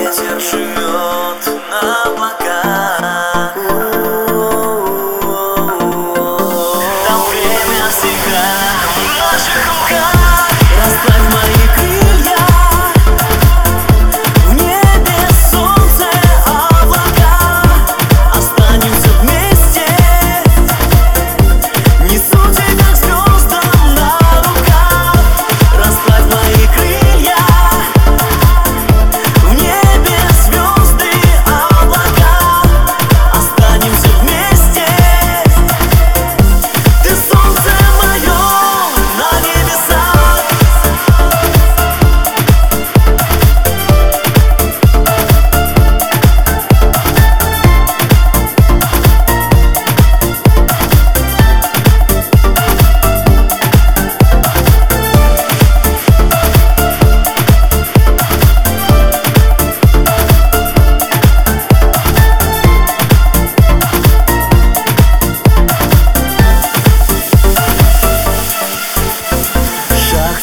ветер.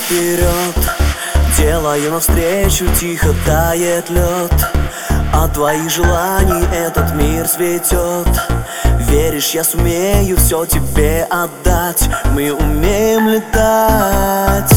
вперед. Делаю навстречу, тихо тает лед. А От твоих желаний этот мир цветет Веришь, я сумею все тебе отдать. Мы умеем летать.